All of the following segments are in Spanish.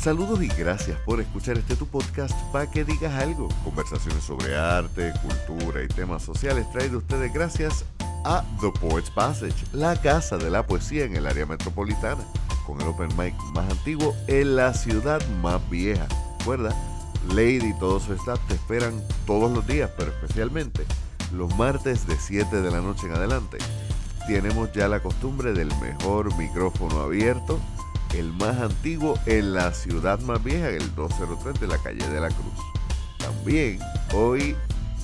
Saludos y gracias por escuchar este tu podcast para que digas algo. Conversaciones sobre arte, cultura y temas sociales traído ustedes gracias a The Poets Passage, la casa de la poesía en el área metropolitana, con el open mic más antiguo en la ciudad más vieja. Recuerda, Lady y todo su staff te esperan todos los días, pero especialmente los martes de 7 de la noche en adelante. Tenemos ya la costumbre del mejor micrófono abierto, el más antiguo en la ciudad más vieja, el 203 de la calle de la Cruz. También hoy,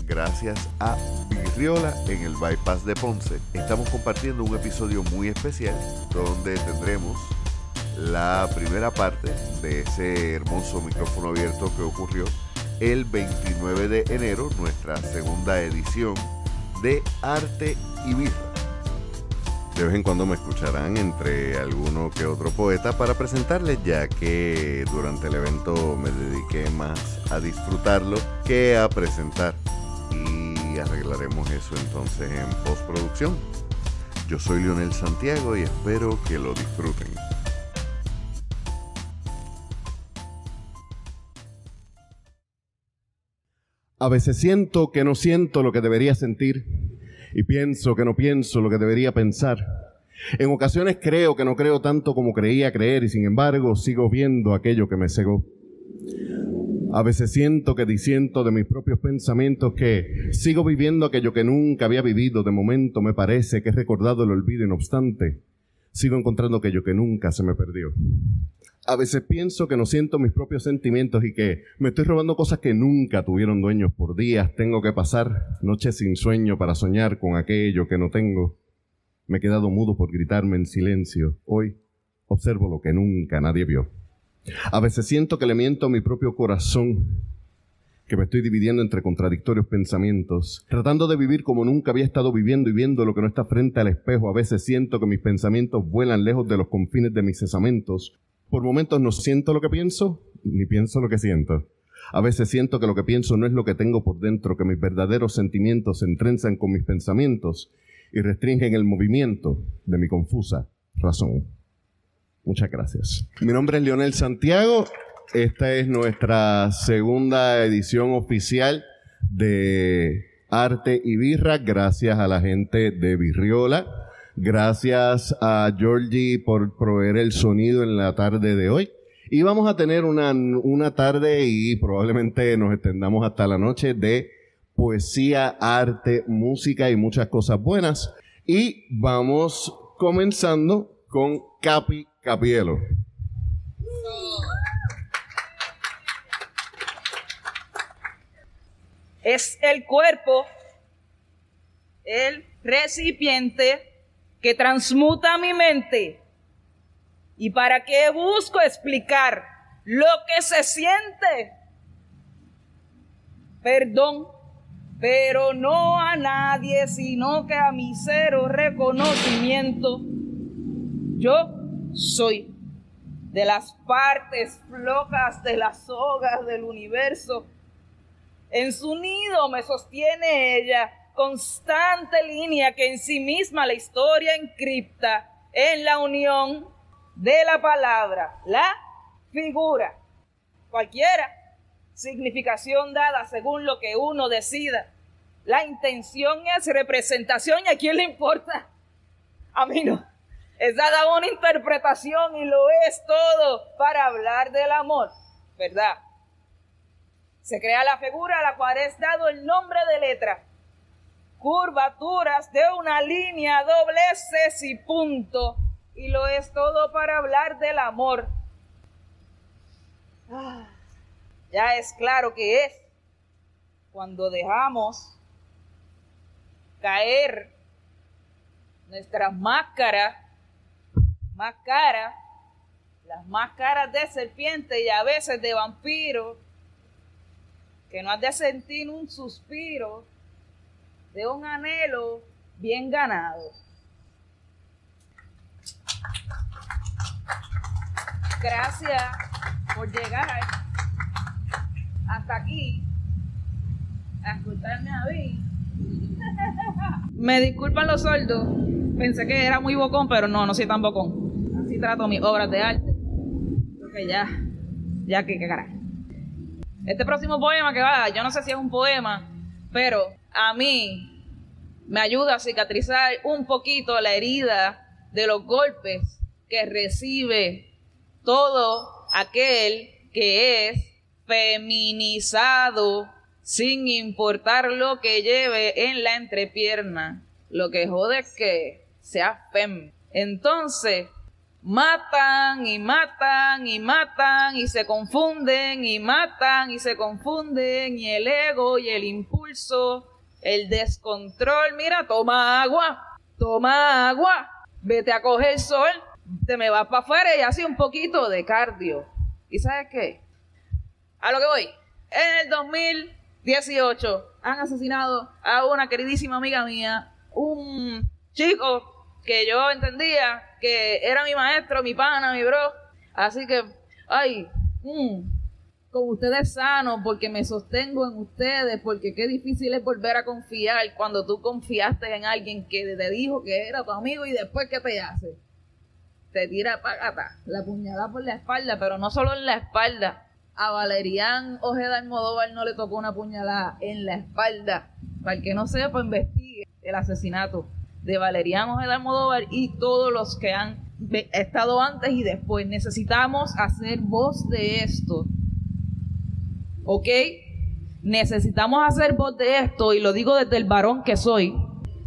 gracias a Virriola en el Bypass de Ponce, estamos compartiendo un episodio muy especial donde tendremos la primera parte de ese hermoso micrófono abierto que ocurrió el 29 de enero, nuestra segunda edición de Arte y Birra. De vez en cuando me escucharán entre alguno que otro poeta para presentarles, ya que durante el evento me dediqué más a disfrutarlo que a presentar. Y arreglaremos eso entonces en postproducción. Yo soy Lionel Santiago y espero que lo disfruten. A veces siento que no siento lo que debería sentir y pienso que no pienso lo que debería pensar. En ocasiones creo que no creo tanto como creía creer y sin embargo sigo viendo aquello que me cegó. A veces siento que disiento de mis propios pensamientos que sigo viviendo aquello que nunca había vivido. De momento me parece que he recordado el olvido y no obstante sigo encontrando aquello que nunca se me perdió. A veces pienso que no siento mis propios sentimientos y que me estoy robando cosas que nunca tuvieron dueños por días. Tengo que pasar noches sin sueño para soñar con aquello que no tengo. Me he quedado mudo por gritarme en silencio. Hoy observo lo que nunca nadie vio. A veces siento que le miento a mi propio corazón, que me estoy dividiendo entre contradictorios pensamientos, tratando de vivir como nunca había estado viviendo y viendo lo que no está frente al espejo. A veces siento que mis pensamientos vuelan lejos de los confines de mis cesamentos. Por momentos no siento lo que pienso, ni pienso lo que siento. A veces siento que lo que pienso no es lo que tengo por dentro, que mis verdaderos sentimientos se entrenzan con mis pensamientos y restringen el movimiento de mi confusa razón. Muchas gracias. Mi nombre es Leonel Santiago. Esta es nuestra segunda edición oficial de Arte y Birra, gracias a la gente de Virriola. Gracias a Georgie por proveer el sonido en la tarde de hoy. Y vamos a tener una, una tarde y probablemente nos extendamos hasta la noche de poesía, arte, música y muchas cosas buenas. Y vamos comenzando con Capi Capielo. Es el cuerpo, el recipiente que transmuta mi mente. ¿Y para qué busco explicar lo que se siente? Perdón, pero no a nadie, sino que a mi cero reconocimiento. Yo soy de las partes flocas de las sogas del universo. En su nido me sostiene ella, constante línea que en sí misma la historia encripta en la unión de la palabra, la figura, cualquiera, significación dada según lo que uno decida. La intención es representación y a quién le importa. A mí no. Es dada una interpretación y lo es todo para hablar del amor, ¿verdad? Se crea la figura a la cual es dado el nombre de letra curvaturas de una línea, dobleces y punto. Y lo es todo para hablar del amor. Ah, ya es claro que es cuando dejamos caer nuestras máscaras, máscaras, las máscaras de serpiente y a veces de vampiro, que no has de sentir un suspiro de un anhelo bien ganado. Gracias por llegar hasta aquí a escucharme a mí. Me disculpan los sordos. Pensé que era muy bocón, pero no, no soy tan bocón. Así trato mis obras de arte. Creo que ya Ya que, qué carajo. Este próximo poema que va, yo no sé si es un poema, pero a mí me ayuda a cicatrizar un poquito la herida de los golpes que recibe todo aquel que es feminizado sin importar lo que lleve en la entrepierna. Lo que jode es que sea fem. Entonces, matan y matan y matan y se confunden y matan y se confunden y el ego y el impulso, el descontrol. Mira, toma agua, toma agua, vete a coger sol, te me vas para afuera y hace un poquito de cardio. ¿Y sabes qué? A lo que voy. En el 2018 han asesinado a una queridísima amiga mía, un chico que yo entendía que era mi maestro, mi pana, mi bro. Así que, ay, mm, con ustedes sano, porque me sostengo en ustedes, porque qué difícil es volver a confiar cuando tú confiaste en alguien que te dijo que era tu amigo y después, ¿qué te hace? Te tira pagata, la puñalada por la espalda, pero no solo en la espalda. A Valerián Ojeda Almodóvar no le tocó una puñalada en la espalda. Para el que no sepa, investigue el asesinato de Valeriano Ojeda Almodóvar y todos los que han estado antes y después. Necesitamos hacer voz de esto. ¿Ok? Necesitamos hacer voz de esto y lo digo desde el varón que soy.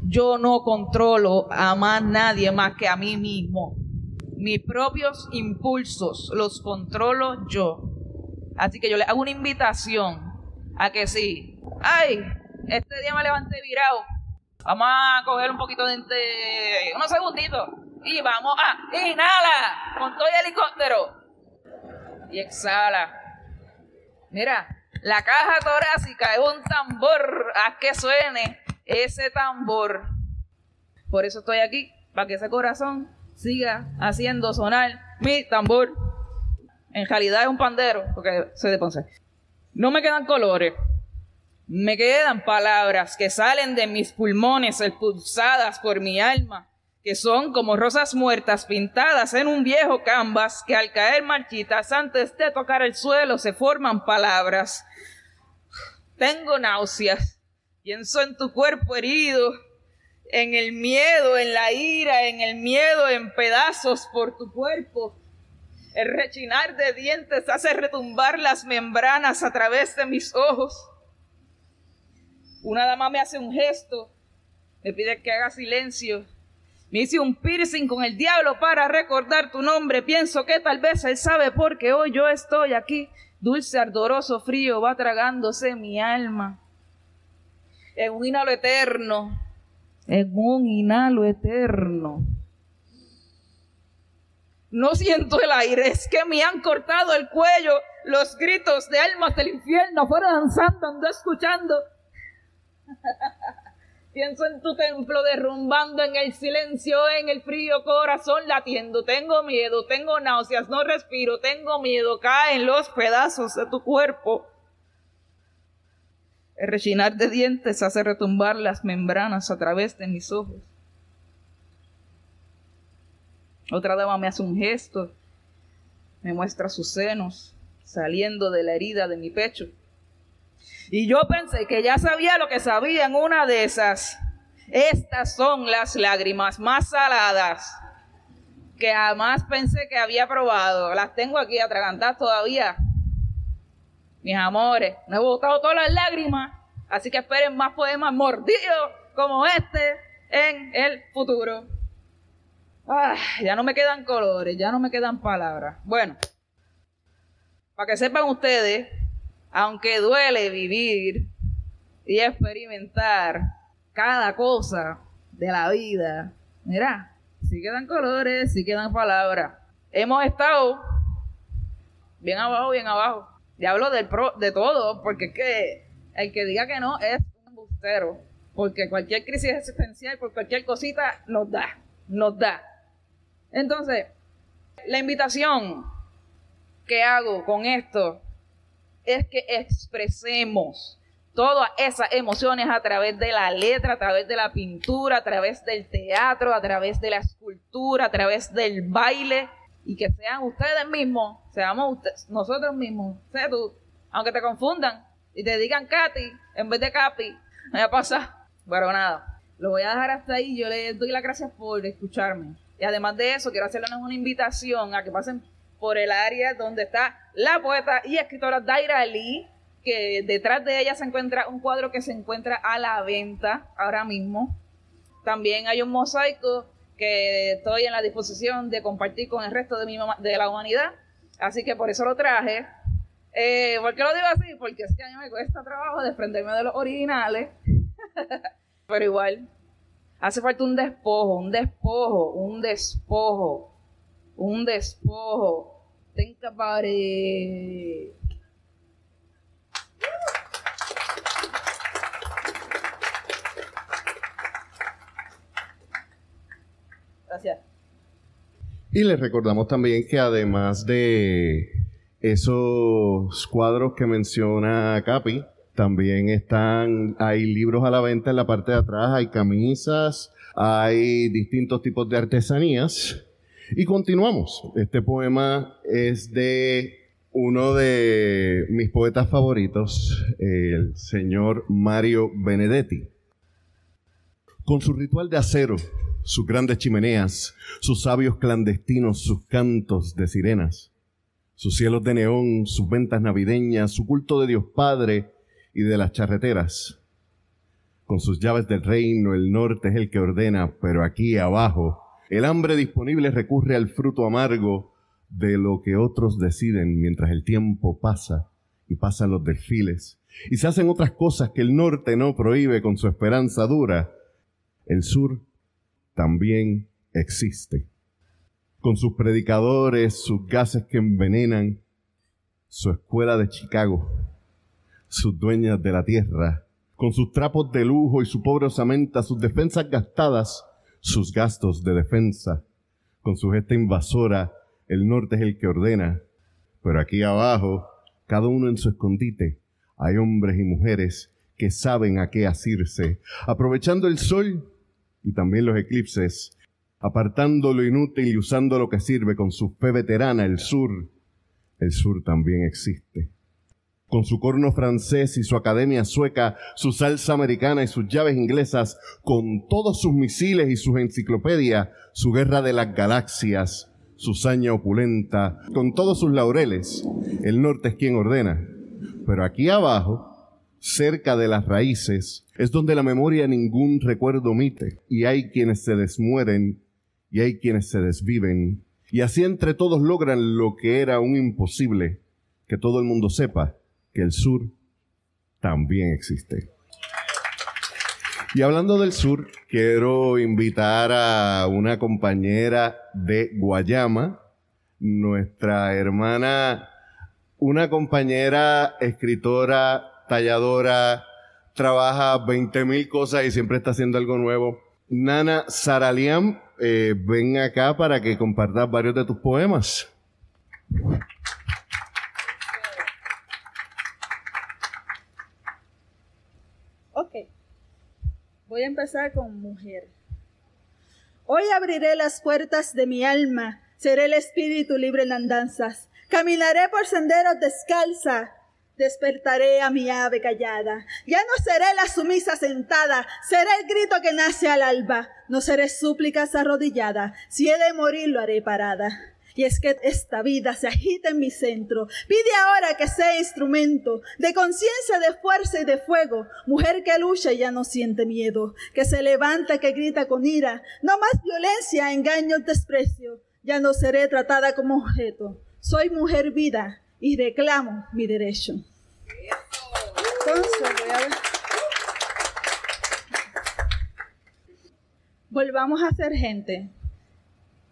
Yo no controlo a más nadie más que a mí mismo. Mis propios impulsos los controlo yo. Así que yo le hago una invitación a que sí. ¡Ay! Este día me levanté virado Vamos a coger un poquito de, unos segunditos y vamos a inhala con todo el helicóptero y exhala. Mira, la caja torácica es un tambor, haz que suene ese tambor. Por eso estoy aquí, para que ese corazón siga haciendo sonar mi tambor. En realidad es un pandero, porque soy de Ponce. No me quedan colores. Me quedan palabras que salen de mis pulmones expulsadas por mi alma, que son como rosas muertas pintadas en un viejo canvas que al caer marchitas antes de tocar el suelo se forman palabras. Tengo náuseas, pienso en tu cuerpo herido, en el miedo, en la ira, en el miedo en pedazos por tu cuerpo. El rechinar de dientes hace retumbar las membranas a través de mis ojos. Una dama me hace un gesto, me pide que haga silencio. Me hice un piercing con el diablo para recordar tu nombre. Pienso que tal vez él sabe por qué hoy yo estoy aquí. Dulce, ardoroso, frío va tragándose mi alma. En un inhalo eterno. En un inhalo eterno. No siento el aire, es que me han cortado el cuello. Los gritos de almas del infierno fueron danzando, ando escuchando Pienso en tu templo derrumbando en el silencio, en el frío corazón latiendo. Tengo miedo, tengo náuseas, no respiro, tengo miedo, caen los pedazos de tu cuerpo. El rechinar de dientes hace retumbar las membranas a través de mis ojos. Otra dama me hace un gesto, me muestra sus senos saliendo de la herida de mi pecho. Y yo pensé que ya sabía lo que sabía en una de esas. Estas son las lágrimas más saladas que jamás pensé que había probado. Las tengo aquí atragantadas todavía. Mis amores, no he botado todas las lágrimas, así que esperen más poemas mordidos como este en el futuro. Ah, ya no me quedan colores, ya no me quedan palabras. Bueno, para que sepan ustedes, aunque duele vivir y experimentar cada cosa de la vida, mira, sí quedan colores, sí quedan palabras. Hemos estado bien abajo, bien abajo. Y hablo de todo, porque es que el que diga que no es un embustero. Porque cualquier crisis existencial, por cualquier cosita, nos da, nos da. Entonces, la invitación que hago con esto es que expresemos todas esas emociones a través de la letra, a través de la pintura, a través del teatro, a través de la escultura, a través del baile. Y que sean ustedes mismos, seamos nosotros mismos, sé tú, aunque te confundan y te digan Katy en vez de Capi, me pasa, pero nada, lo voy a dejar hasta ahí, yo les doy las gracias por escucharme. Y además de eso, quiero hacerles una invitación a que pasen por el área donde está la poeta y escritora Daira Lee, que detrás de ella se encuentra un cuadro que se encuentra a la venta ahora mismo. También hay un mosaico que estoy en la disposición de compartir con el resto de, mi, de la humanidad. Así que por eso lo traje. Eh, ¿Por qué lo digo así? Porque es que a mí me cuesta trabajo desprenderme de los originales. Pero igual, hace falta un despojo, un despojo, un despojo, un despojo. Think about it. Gracias. Y les recordamos también que además de esos cuadros que menciona Capi, también están, hay libros a la venta en la parte de atrás, hay camisas, hay distintos tipos de artesanías. Y continuamos. Este poema es de uno de mis poetas favoritos, el señor Mario Benedetti. Con su ritual de acero, sus grandes chimeneas, sus sabios clandestinos, sus cantos de sirenas, sus cielos de neón, sus ventas navideñas, su culto de Dios Padre y de las charreteras. Con sus llaves del reino, el norte es el que ordena, pero aquí abajo, el hambre disponible recurre al fruto amargo de lo que otros deciden mientras el tiempo pasa y pasan los desfiles. Y se hacen otras cosas que el norte no prohíbe con su esperanza dura. El sur también existe. Con sus predicadores, sus gases que envenenan, su escuela de Chicago, sus dueñas de la tierra, con sus trapos de lujo y su pobre osamenta, sus defensas gastadas, sus gastos de defensa, con su gesta invasora, el norte es el que ordena, pero aquí abajo, cada uno en su escondite, hay hombres y mujeres que saben a qué asirse, aprovechando el sol y también los eclipses, apartando lo inútil y usando lo que sirve con su fe veterana, el sur. El sur también existe. Con su corno francés y su academia sueca, su salsa americana y sus llaves inglesas, con todos sus misiles y sus enciclopedias, su guerra de las galaxias, su saña opulenta, con todos sus laureles, el norte es quien ordena. Pero aquí abajo, cerca de las raíces, es donde la memoria ningún recuerdo omite, y hay quienes se desmueren, y hay quienes se desviven, y así entre todos logran lo que era un imposible, que todo el mundo sepa que el sur también existe. Y hablando del sur, quiero invitar a una compañera de Guayama, nuestra hermana, una compañera escritora talladora, trabaja 20 mil cosas y siempre está haciendo algo nuevo. Nana Saraliam, eh, ven acá para que compartas varios de tus poemas. Ok, voy a empezar con mujer. Hoy abriré las puertas de mi alma, seré el espíritu libre en andanzas, caminaré por senderos descalza, despertaré a mi ave callada. Ya no seré la sumisa sentada, seré el grito que nace al alba. No seré súplicas arrodillada, si he de morir lo haré parada. Y es que esta vida se agita en mi centro. Pide ahora que sea instrumento de conciencia, de fuerza y de fuego. Mujer que lucha y ya no siente miedo. Que se levanta, que grita con ira. No más violencia, engaño, desprecio. Ya no seré tratada como objeto. Soy mujer vida y reclamo mi derecho. Volvamos a ser gente.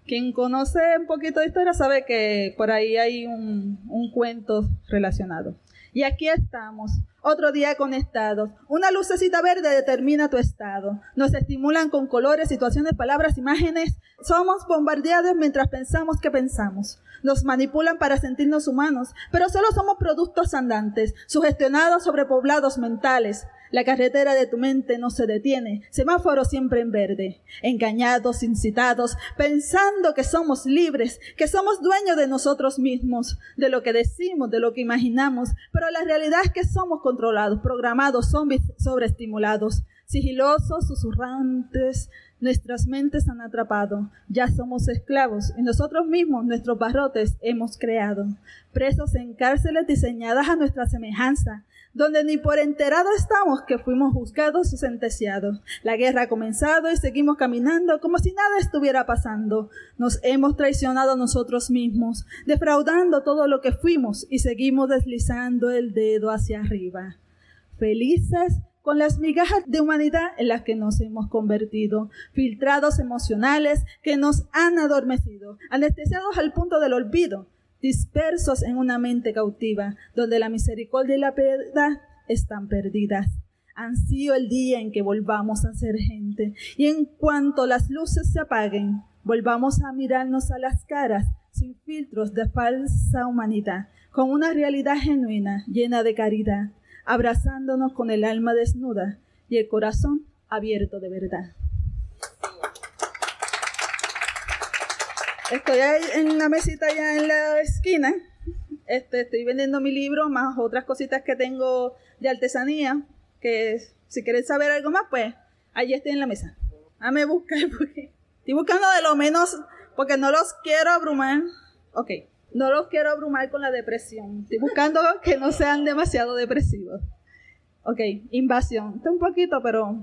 Quien conoce un poquito de historia sabe que por ahí hay un, un cuento relacionado. Y aquí estamos, otro día conectados. Una lucecita verde determina tu estado. Nos estimulan con colores, situaciones, palabras, imágenes. Somos bombardeados mientras pensamos que pensamos. Nos manipulan para sentirnos humanos, pero solo somos productos andantes, sugestionados sobre poblados mentales. La carretera de tu mente no se detiene, semáforo siempre en verde. Engañados, incitados, pensando que somos libres, que somos dueños de nosotros mismos, de lo que decimos, de lo que imaginamos, pero la realidad es que somos controlados, programados, zombies sobreestimulados, sigilosos, susurrantes, Nuestras mentes han atrapado, ya somos esclavos y nosotros mismos, nuestros barrotes, hemos creado, presos en cárceles diseñadas a nuestra semejanza, donde ni por enterado estamos que fuimos juzgados y sentenciados. La guerra ha comenzado y seguimos caminando como si nada estuviera pasando. Nos hemos traicionado a nosotros mismos, defraudando todo lo que fuimos y seguimos deslizando el dedo hacia arriba. Felices con las migajas de humanidad en las que nos hemos convertido, filtrados emocionales que nos han adormecido, anestesiados al punto del olvido, dispersos en una mente cautiva, donde la misericordia y la piedad están perdidas. Ansío el día en que volvamos a ser gente, y en cuanto las luces se apaguen, volvamos a mirarnos a las caras sin filtros de falsa humanidad, con una realidad genuina, llena de caridad, abrazándonos con el alma desnuda y el corazón abierto de verdad. Estoy en la mesita allá en la esquina. Este, estoy vendiendo mi libro, más otras cositas que tengo de artesanía, que si quieren saber algo más, pues allí estoy en la mesa. Ah, me buscar porque estoy buscando de lo menos, porque no los quiero abrumar. Ok. No los quiero abrumar con la depresión. Estoy buscando que no sean demasiado depresivos. Ok, invasión. Está un poquito, pero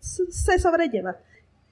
se sobrelleva.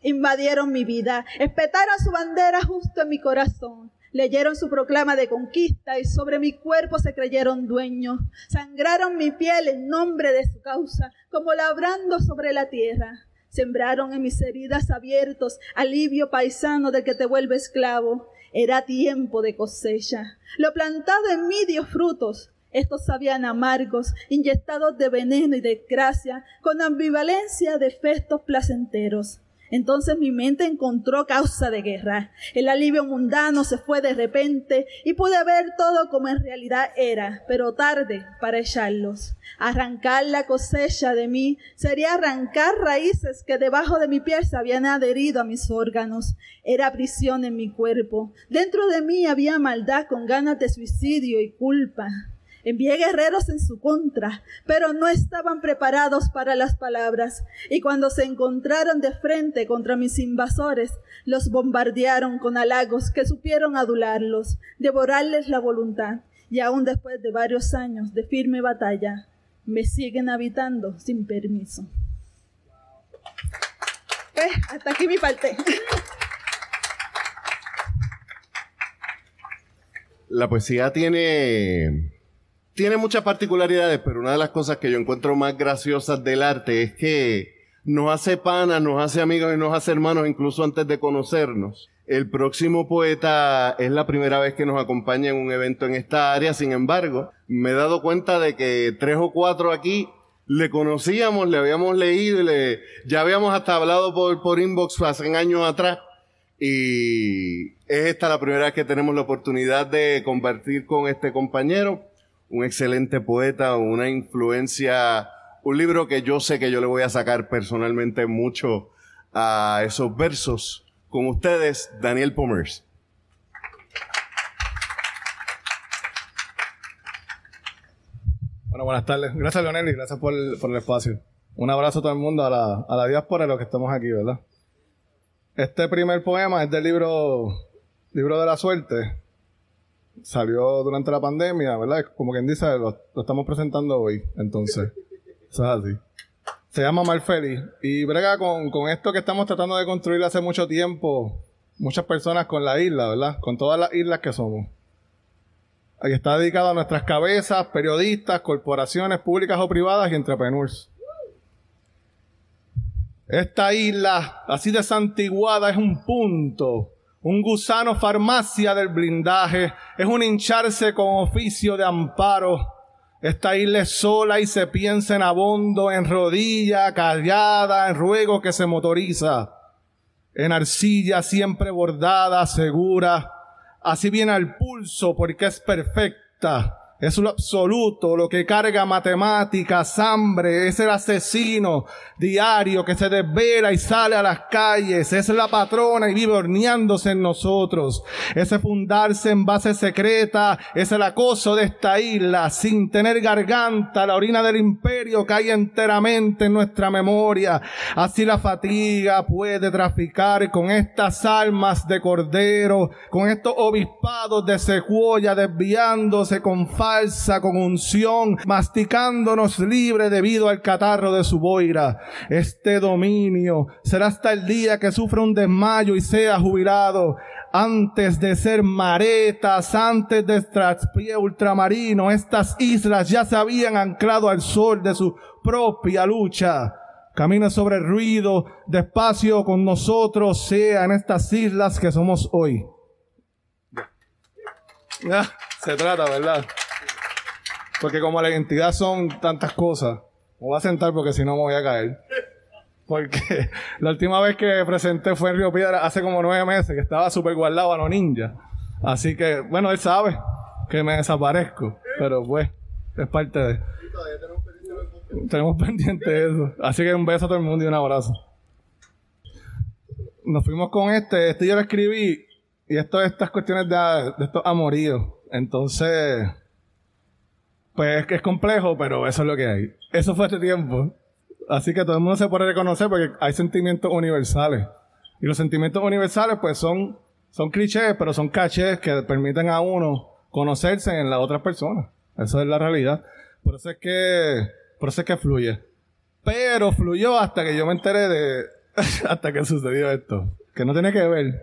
Invadieron mi vida, espetaron su bandera justo en mi corazón, leyeron su proclama de conquista y sobre mi cuerpo se creyeron dueños, sangraron mi piel en nombre de su causa, como labrando sobre la tierra. Sembraron en mis heridas abiertos alivio paisano del que te vuelve esclavo. Era tiempo de cosecha. Lo plantado en mí dio frutos. Estos sabían amargos, inyectados de veneno y de gracia, con ambivalencia de efectos placenteros. Entonces mi mente encontró causa de guerra. El alivio mundano se fue de repente y pude ver todo como en realidad era, pero tarde para echarlos. Arrancar la cosecha de mí sería arrancar raíces que debajo de mi piel se habían adherido a mis órganos. Era prisión en mi cuerpo. Dentro de mí había maldad con ganas de suicidio y culpa. Envié guerreros en su contra, pero no estaban preparados para las palabras, y cuando se encontraron de frente contra mis invasores, los bombardearon con halagos que supieron adularlos, devorarles la voluntad, y aún después de varios años de firme batalla, me siguen habitando sin permiso. Eh, hasta aquí mi parte. La poesía tiene tiene muchas particularidades, pero una de las cosas que yo encuentro más graciosas del arte es que nos hace panas, nos hace amigos y nos hace hermanos incluso antes de conocernos. El próximo poeta es la primera vez que nos acompaña en un evento en esta área, sin embargo, me he dado cuenta de que tres o cuatro aquí le conocíamos, le habíamos leído le, ya habíamos hasta hablado por, por inbox hace años atrás. Y es esta la primera vez que tenemos la oportunidad de compartir con este compañero un excelente poeta, una influencia, un libro que yo sé que yo le voy a sacar personalmente mucho a esos versos. Con ustedes, Daniel Pomers. Bueno, buenas tardes. Gracias, Leonel, y gracias por el, por el espacio. Un abrazo a todo el mundo, a la, a la diáspora y los que estamos aquí, ¿verdad? Este primer poema es del libro Libro de la Suerte, salió durante la pandemia, ¿verdad? Como quien dice, lo, estamos presentando hoy. Entonces, eso es así. Se llama Marfeli y brega con, con esto que estamos tratando de construir hace mucho tiempo, muchas personas con la isla, ¿verdad? Con todas las islas que somos. Ahí está dedicado a nuestras cabezas, periodistas, corporaciones públicas o privadas y entrepreneurs. Esta isla, así de santiguada, es un punto un gusano farmacia del blindaje, es un hincharse con oficio de amparo. Esta isla es sola y se piensa en abondo, en rodilla, callada, en ruego que se motoriza, en arcilla siempre bordada, segura, así viene al pulso porque es perfecta, es lo absoluto, lo que carga matemáticas, hambre, es el asesino diario que se desvela y sale a las calles, es la patrona y vive horneándose en nosotros, ese fundarse en base secreta, es el acoso de esta isla, sin tener garganta, la orina del imperio cae enteramente en nuestra memoria, así la fatiga puede traficar con estas almas de cordero, con estos obispados de secuoya desviándose con falsa, con unción, masticándonos libre debido al catarro de su boira. Este dominio será hasta el día que sufra un desmayo y sea jubilado. Antes de ser maretas, antes de traspié ultramarino, estas islas ya se habían anclado al sol de su propia lucha. Camina sobre el ruido, despacio con nosotros, sea en estas islas que somos hoy. se trata, ¿verdad? Porque como la identidad son tantas cosas, me voy a sentar porque si no me voy a caer. Porque la última vez que presenté fue en Río Piedra hace como nueve meses, que estaba súper guardado a los ninjas. Así que, bueno, él sabe que me desaparezco, pero pues, es parte de... Tenemos pendiente eso. Así que un beso a todo el mundo y un abrazo. Nos fuimos con este, este yo lo escribí, y esto estas cuestiones de, de estos amoríos. Entonces, pues es que es complejo, pero eso es lo que hay. Eso fue este tiempo. Así que todo el mundo se puede reconocer porque hay sentimientos universales. Y los sentimientos universales, pues son, son clichés, pero son cachés que permiten a uno conocerse en la otra persona. Eso es la realidad. Por eso es que, por eso es que fluye. Pero fluyó hasta que yo me enteré de, hasta que sucedió esto. Que no tiene que ver.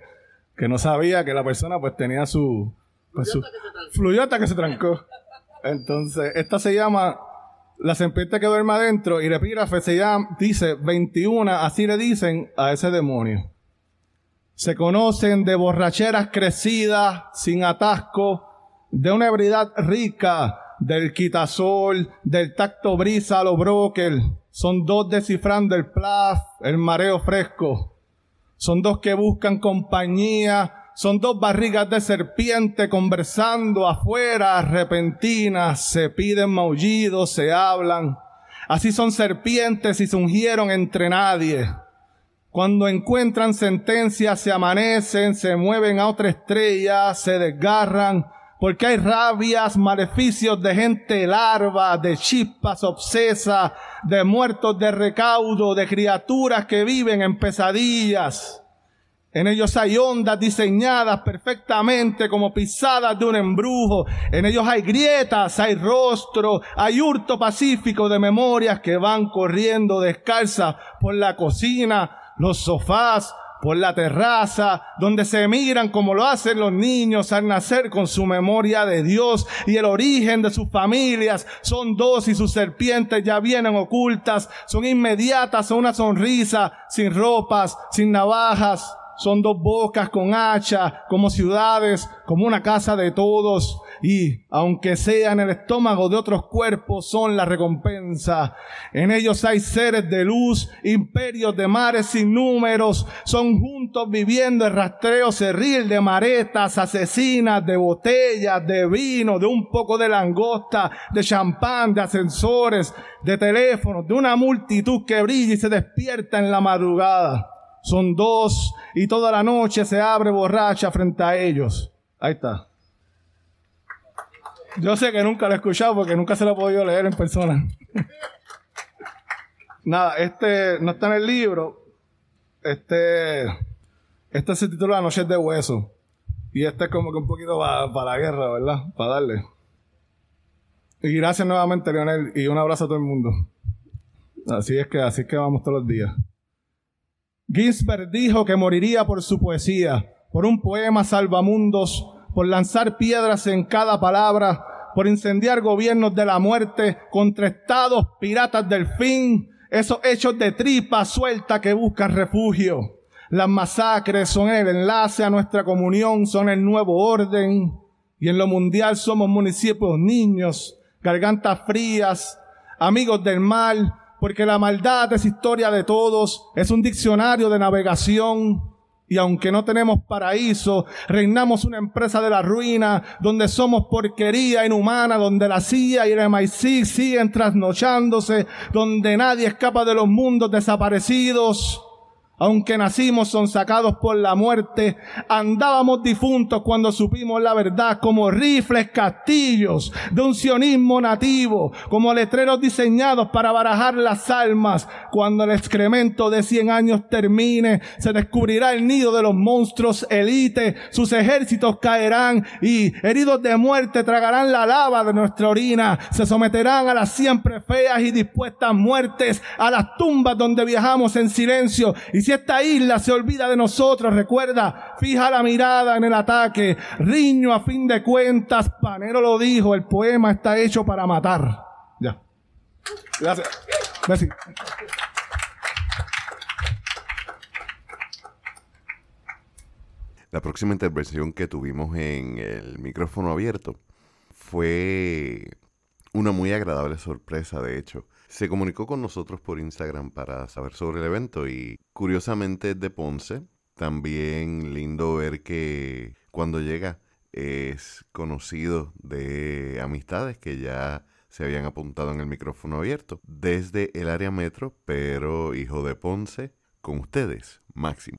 Que no sabía que la persona pues tenía su, pues, su, fluyó hasta que se trancó. Entonces, esta se llama La serpiente que duerme adentro y el epígrafe se llama, dice 21, así le dicen a ese demonio. Se conocen de borracheras crecidas, sin atasco, de una ebriedad rica, del quitasol, del tacto brisa a lo broker. Son dos descifrando el plaf, el mareo fresco. Son dos que buscan compañía, son dos barrigas de serpiente conversando afuera, repentinas, se piden maullidos, se hablan. Así son serpientes y se ungieron entre nadie. Cuando encuentran sentencia se amanecen, se mueven a otra estrella, se desgarran, porque hay rabias, maleficios de gente larva, de chispas obsesas, de muertos de recaudo, de criaturas que viven en pesadillas. En ellos hay ondas diseñadas perfectamente como pisadas de un embrujo. En ellos hay grietas, hay rostro, hay hurto pacífico de memorias que van corriendo descalzas por la cocina, los sofás, por la terraza, donde se miran como lo hacen los niños al nacer con su memoria de Dios y el origen de sus familias. Son dos y sus serpientes ya vienen ocultas, son inmediatas a una sonrisa, sin ropas, sin navajas son dos bocas con hacha, como ciudades, como una casa de todos, y aunque sea en el estómago de otros cuerpos, son la recompensa. En ellos hay seres de luz, imperios de mares sin números, son juntos viviendo el rastreo cerril de maretas, asesinas, de botellas, de vino, de un poco de langosta, de champán, de ascensores, de teléfonos, de una multitud que brilla y se despierta en la madrugada son dos y toda la noche se abre borracha frente a ellos. Ahí está. Yo sé que nunca lo he escuchado porque nunca se lo he podido leer en persona. Nada, este no está en el libro. Este, este se titula Noches de Hueso. Y este es como que un poquito para, para la guerra, ¿verdad? Para darle. Y gracias nuevamente, Leonel, y un abrazo a todo el mundo. Así es que, así es que vamos todos los días. Ginsberg dijo que moriría por su poesía, por un poema salvamundos, por lanzar piedras en cada palabra, por incendiar gobiernos de la muerte contra estados piratas del fin, esos hechos de tripa suelta que buscan refugio. Las masacres son el enlace a nuestra comunión, son el nuevo orden. Y en lo mundial somos municipios niños, gargantas frías, amigos del mal, porque la maldad es historia de todos, es un diccionario de navegación. Y aunque no tenemos paraíso, reinamos una empresa de la ruina, donde somos porquería inhumana, donde la CIA y el MI6 siguen trasnochándose, donde nadie escapa de los mundos desaparecidos aunque nacimos son sacados por la muerte, andábamos difuntos cuando supimos la verdad como rifles castillos de un sionismo nativo, como letreros diseñados para barajar las almas. Cuando el excremento de cien años termine, se descubrirá el nido de los monstruos elite, sus ejércitos caerán y heridos de muerte tragarán la lava de nuestra orina, se someterán a las siempre feas y dispuestas muertes, a las tumbas donde viajamos en silencio y si esta isla se olvida de nosotros, recuerda, fija la mirada en el ataque, riño a fin de cuentas, Panero lo dijo, el poema está hecho para matar. Ya. Gracias. Gracias. La próxima intervención que tuvimos en el micrófono abierto fue una muy agradable sorpresa, de hecho se comunicó con nosotros por Instagram para saber sobre el evento y curiosamente es de Ponce. También lindo ver que cuando llega es conocido de amistades que ya se habían apuntado en el micrófono abierto desde el área metro, pero hijo de Ponce, con ustedes, Máximo.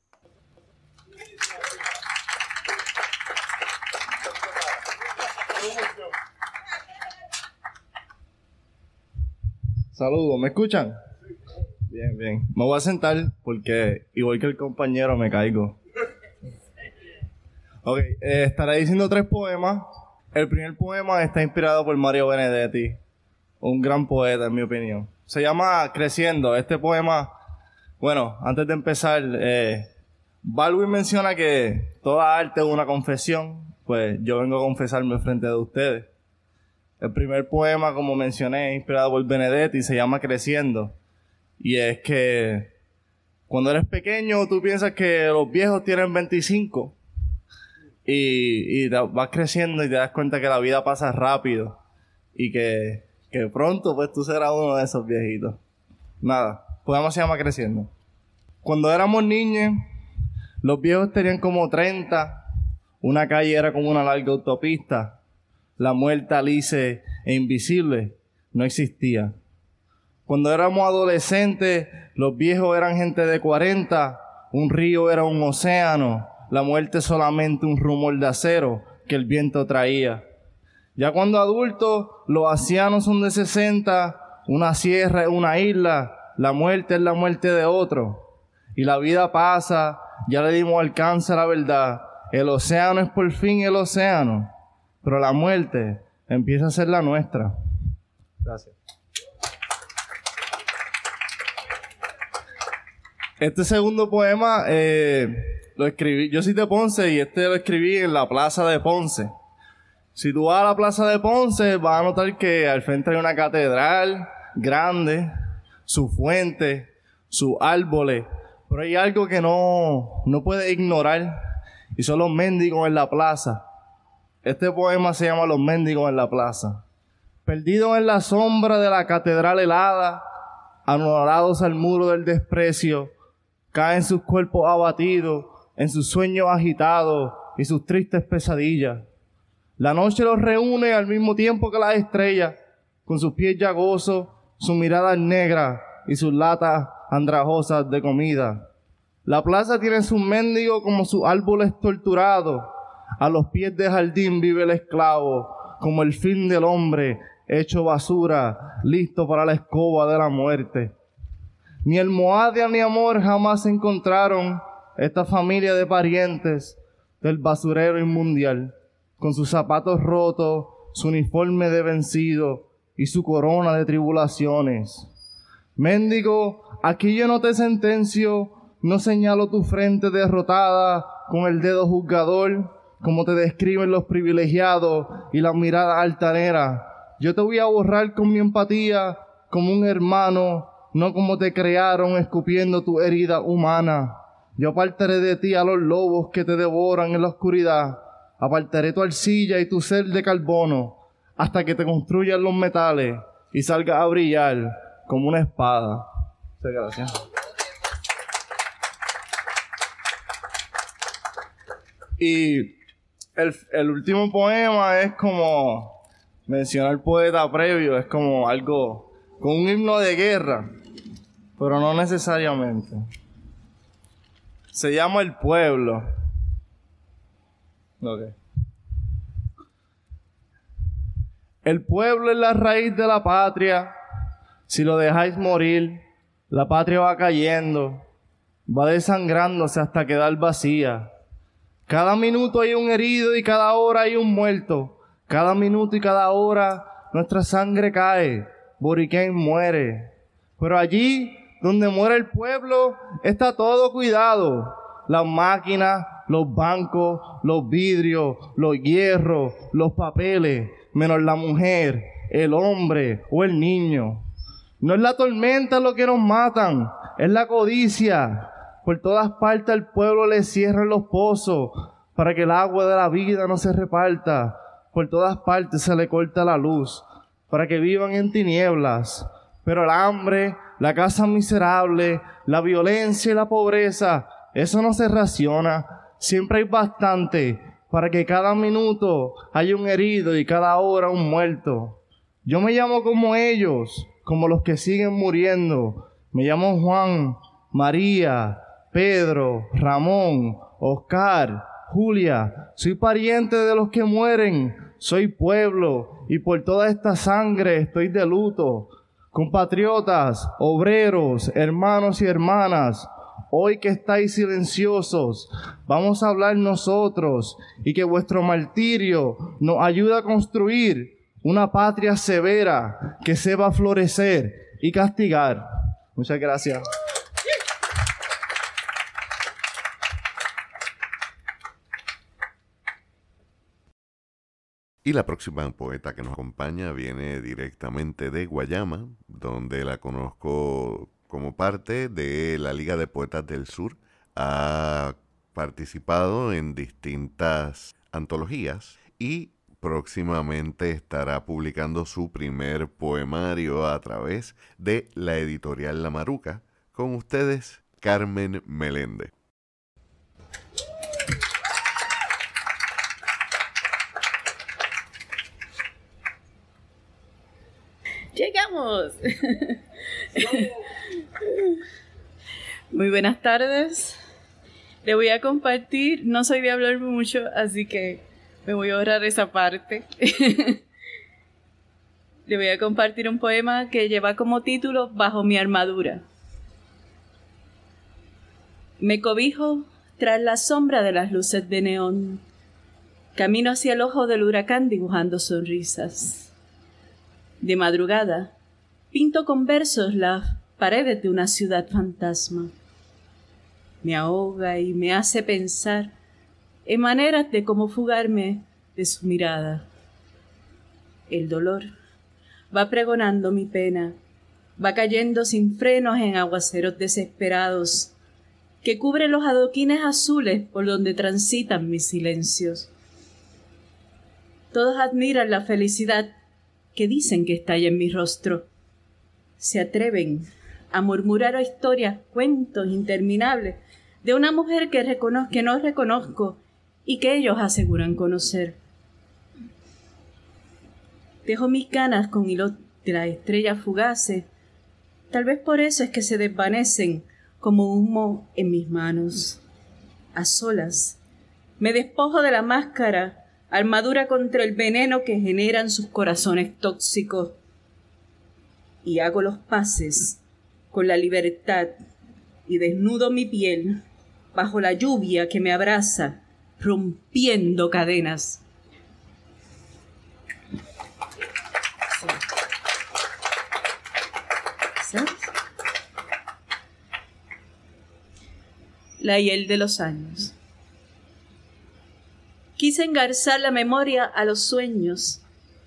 Saludos, ¿me escuchan? Bien, bien. Me voy a sentar porque igual que el compañero me caigo. Ok, eh, estaré diciendo tres poemas. El primer poema está inspirado por Mario Benedetti, un gran poeta en mi opinión. Se llama Creciendo. Este poema, bueno, antes de empezar, eh, Baldwin menciona que toda arte es una confesión. Pues yo vengo a confesarme frente de ustedes. El primer poema, como mencioné, inspirado por Benedetti, se llama Creciendo. Y es que cuando eres pequeño tú piensas que los viejos tienen 25 y, vas creciendo y te das cuenta que la vida pasa rápido y que, pronto pues tú serás uno de esos viejitos. Nada, poema se llama Creciendo. Cuando éramos niños, los viejos tenían como 30, una calle era como una larga autopista la muerte alice e invisible no existía. Cuando éramos adolescentes, los viejos eran gente de 40, un río era un océano, la muerte solamente un rumor de acero que el viento traía. Ya cuando adultos, los ancianos son de 60, una sierra es una isla, la muerte es la muerte de otro. Y la vida pasa, ya le dimos alcance a la verdad. El océano es por fin el océano pero la muerte empieza a ser la nuestra. Gracias. Este segundo poema eh, lo escribí, yo soy de Ponce y este lo escribí en la plaza de Ponce. Si tú vas a la plaza de Ponce, vas a notar que al frente hay una catedral grande, su fuente, sus árboles, pero hay algo que no, no puedes ignorar y son los mendigos en la plaza. Este poema se llama Los mendigos en la plaza. Perdidos en la sombra de la catedral helada, anulados al muro del desprecio, caen sus cuerpos abatidos, en sus sueños agitados y sus tristes pesadillas. La noche los reúne al mismo tiempo que las estrellas, con sus pies llagosos, su mirada negra y sus latas andrajosas de comida. La plaza tiene sus mendigos como sus árboles torturados, a los pies del jardín vive el esclavo, como el fin del hombre, hecho basura, listo para la escoba de la muerte. Ni el Moadia ni amor jamás encontraron esta familia de parientes del basurero inmundial, con sus zapatos rotos, su uniforme de vencido y su corona de tribulaciones. Mendigo, aquí yo no te sentencio, no señalo tu frente derrotada con el dedo juzgador, como te describen los privilegiados y la mirada altanera. Yo te voy a borrar con mi empatía como un hermano, no como te crearon escupiendo tu herida humana. Yo apartaré de ti a los lobos que te devoran en la oscuridad. Apartaré tu arcilla y tu ser de carbono hasta que te construyan los metales y salgas a brillar como una espada. Muchas gracias. Y el, último poema es como mencionar poeta previo, es como algo con un himno de guerra, pero no necesariamente. Se llama El Pueblo. Okay. El pueblo es la raíz de la patria. Si lo dejáis morir, la patria va cayendo, va desangrándose hasta quedar vacía. Cada minuto hay un herido y cada hora hay un muerto. Cada minuto y cada hora nuestra sangre cae. Boriquén muere. Pero allí donde muere el pueblo está todo cuidado. Las máquinas, los bancos, los vidrios, los hierros, los papeles, menos la mujer, el hombre o el niño. No es la tormenta lo que nos matan, es la codicia. Por todas partes al pueblo le cierran los pozos para que el agua de la vida no se reparta. Por todas partes se le corta la luz para que vivan en tinieblas. Pero el hambre, la casa miserable, la violencia y la pobreza, eso no se raciona. Siempre hay bastante para que cada minuto haya un herido y cada hora un muerto. Yo me llamo como ellos, como los que siguen muriendo. Me llamo Juan, María, Pedro, Ramón, Oscar, Julia. Soy pariente de los que mueren. Soy pueblo y por toda esta sangre estoy de luto. Compatriotas, obreros, hermanos y hermanas, Hoy que estáis silenciosos, vamos a hablar nosotros y que vuestro martirio nos ayude a construir una patria severa que se va a florecer y castigar. Muchas gracias. Y la próxima poeta que nos acompaña viene directamente de Guayama, donde la conozco como parte de la Liga de Poetas del Sur. Ha participado en distintas antologías y próximamente estará publicando su primer poemario a través de la editorial La Maruca. Con ustedes, Carmen Meléndez. Muy buenas tardes. Le voy a compartir, no soy de hablar mucho, así que me voy a ahorrar esa parte. Le voy a compartir un poema que lleva como título Bajo mi armadura. Me cobijo tras la sombra de las luces de neón. Camino hacia el ojo del huracán dibujando sonrisas. De madrugada, pinto con versos las paredes de una ciudad fantasma. Me ahoga y me hace pensar en maneras de cómo fugarme de su mirada. El dolor va pregonando mi pena, va cayendo sin frenos en aguaceros desesperados que cubren los adoquines azules por donde transitan mis silencios. Todos admiran la felicidad que dicen que está en mi rostro. Se atreven a murmurar historias, cuentos interminables de una mujer que, que no reconozco y que ellos aseguran conocer. Dejo mis canas con hilo de las estrellas fugaces. Tal vez por eso es que se desvanecen como humo en mis manos. A solas, me despojo de la máscara, armadura contra el veneno que generan sus corazones tóxicos, y hago los pases con la libertad y desnudo mi piel bajo la lluvia que me abraza, rompiendo cadenas. La hiel de los años. Quise engarzar la memoria a los sueños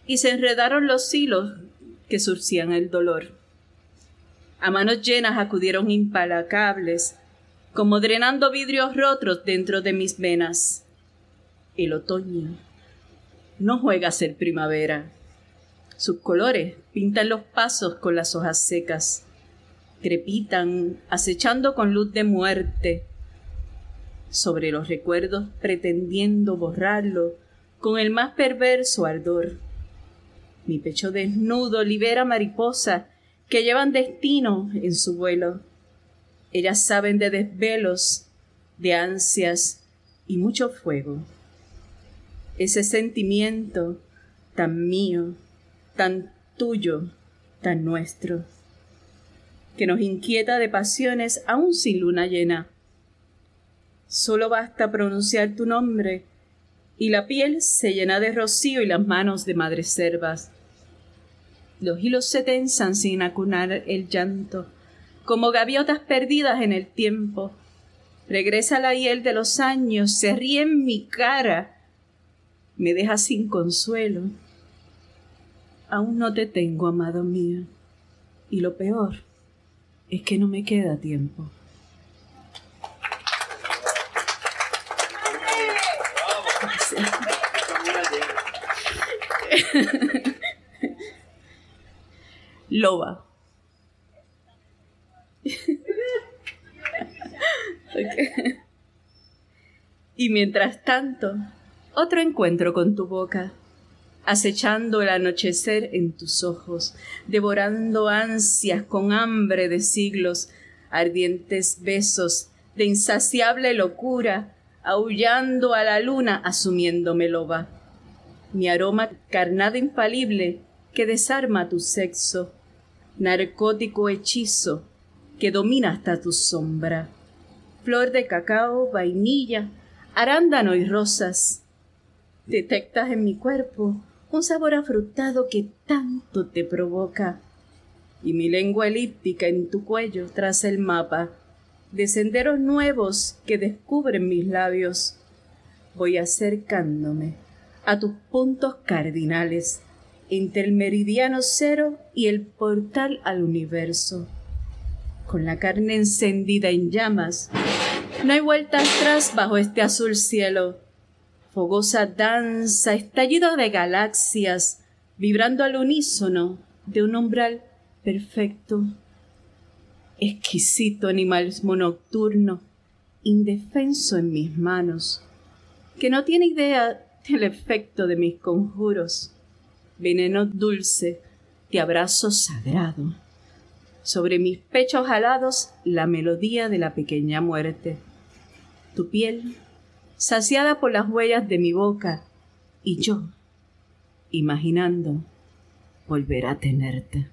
y se enredaron los hilos que surcían el dolor. A manos llenas acudieron impalacables, como drenando vidrios rotos dentro de mis venas. El otoño no juega a ser primavera. Sus colores pintan los pasos con las hojas secas, crepitan, acechando con luz de muerte. sobre los recuerdos pretendiendo borrarlo con el más perverso ardor. Mi pecho desnudo libera mariposas que llevan destino en su vuelo. Ellas saben de desvelos, de ansias y mucho fuego. Ese sentimiento tan mío, tan tuyo, tan nuestro, que nos inquieta de pasiones aún sin luna llena. Solo basta pronunciar tu nombre y la piel se llena de rocío y las manos de madres cervas. Los hilos se tensan sin acunar el llanto, como gaviotas perdidas en el tiempo. Regresa la hiel de los años, se ríe en mi cara, me deja sin consuelo. Aún no te tengo, amado mío, y lo peor es que no me queda tiempo. Loba. Y mientras tanto, otro encuentro con tu boca, acechando el anochecer en tus ojos, devorando ansias con hambre de siglos, ardientes besos de insaciable locura, aullando a la luna asumiéndome loba. Mi aroma carnado infalible que desarma tu sexo, narcótico hechizo que domina hasta tu sombra. Flor de cacao, vainilla, arándano y rosas. Detectas en mi cuerpo un sabor afrutado que tanto te provoca. Y mi lengua elíptica en tu cuello tras el mapa de senderos nuevos que descubren mis labios. Voy acercándome a tus puntos cardinales entre el meridiano cero y el portal al universo. Con la carne encendida en llamas, no hay vuelta atrás bajo este azul cielo. Fogosa danza, estallido de galaxias, vibrando al unísono de un umbral perfecto. Exquisito animalismo nocturno, indefenso en mis manos, que no tiene idea del efecto de mis conjuros veneno dulce de abrazo sagrado. Sobre mis pechos alados la melodía de la pequeña muerte. Tu piel, saciada por las huellas de mi boca, y yo, imaginando volver a tenerte.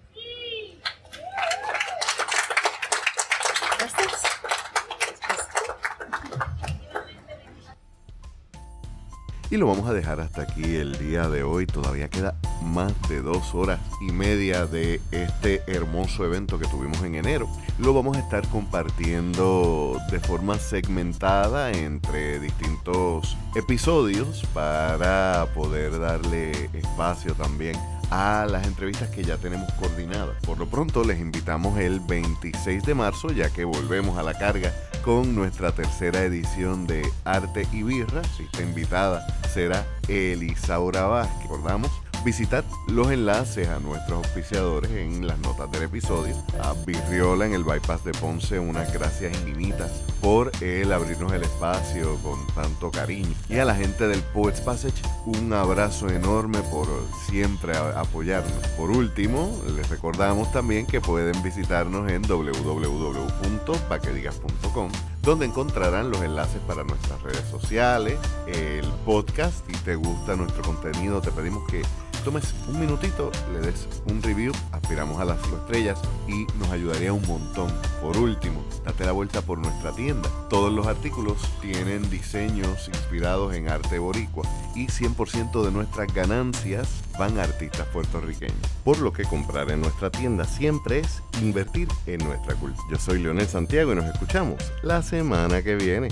Y lo vamos a dejar hasta aquí el día de hoy. Todavía queda más de dos horas y media de este hermoso evento que tuvimos en enero. Lo vamos a estar compartiendo de forma segmentada entre distintos episodios para poder darle espacio también a las entrevistas que ya tenemos coordinadas. Por lo pronto les invitamos el 26 de marzo ya que volvemos a la carga con nuestra tercera edición de Arte y Birra. Si está invitada será Elisaura Vázquez. Recordamos Visitad los enlaces a nuestros auspiciadores en las notas del episodio. A Virriola en el Bypass de Ponce, unas gracias infinitas por el abrirnos el espacio con tanto cariño. Y a la gente del Poets Passage, un abrazo enorme por siempre apoyarnos. Por último, les recordamos también que pueden visitarnos en www.paquedigas.com donde encontrarán los enlaces para nuestras redes sociales, el podcast. Si te gusta nuestro contenido, te pedimos que tomes un minutito, le des un review, aspiramos a las 5 estrellas y nos ayudaría un montón. Por último, date la vuelta por nuestra tienda. Todos los artículos tienen diseños inspirados en arte boricua y 100% de nuestras ganancias van a artistas puertorriqueños. Por lo que comprar en nuestra tienda siempre es invertir en nuestra cultura. Yo soy Leonel Santiago y nos escuchamos la semana que viene.